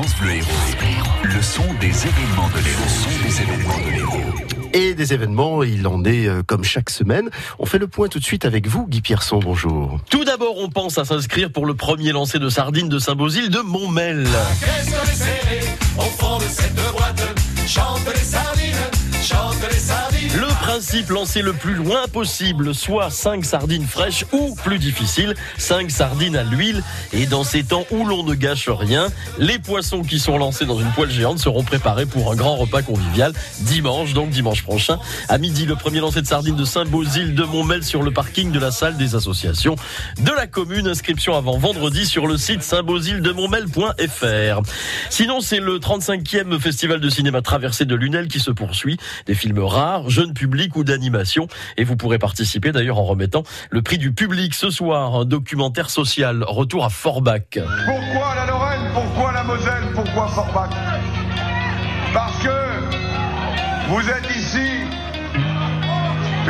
France Bleu Héros. Le son des événements de l'Héros. Le son des événements de l'Héros. Et des événements, il en est euh, comme chaque semaine. On fait le point tout de suite avec vous, Guy Pierson, bonjour. Tout d'abord, on pense à s'inscrire pour le premier lancer de sardines de Saint-Bosile de Montmel. Qu'est-ce principe, lancer le plus loin possible, soit 5 sardines fraîches ou, plus difficile, 5 sardines à l'huile. Et dans ces temps où l'on ne gâche rien, les poissons qui sont lancés dans une poêle géante seront préparés pour un grand repas convivial dimanche, donc dimanche prochain. À midi, le premier lancer de sardines de Saint-Bosile de Montmel sur le parking de la salle des associations de la commune. Inscription avant vendredi sur le site saintbosile-de-montmel.fr. Sinon, c'est le 35e festival de cinéma traversé de Lunel qui se poursuit. Des films rares, jeunes publics ou d'animation. Et vous pourrez participer d'ailleurs en remettant le prix du public ce soir. Un documentaire social. Retour à Forbach. Pourquoi la Lorraine? Pourquoi la Moselle? Pourquoi Forbach? Parce que vous êtes ici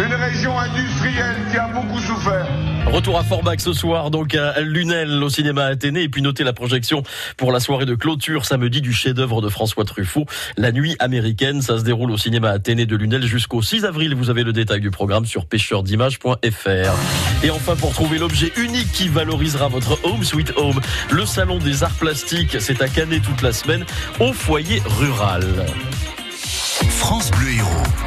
une région industrielle qui a beaucoup souffert. Retour à Forbach ce soir, donc à Lunel, au cinéma Athénée. Et puis notez la projection pour la soirée de clôture samedi du chef-d'œuvre de François Truffaut, La Nuit américaine. Ça se déroule au cinéma Athénée de Lunel jusqu'au 6 avril. Vous avez le détail du programme sur pêcheurd'images.fr. Et enfin, pour trouver l'objet unique qui valorisera votre home sweet home, le salon des arts plastiques, c'est à Canet toute la semaine, au foyer rural. France Bleu Héros.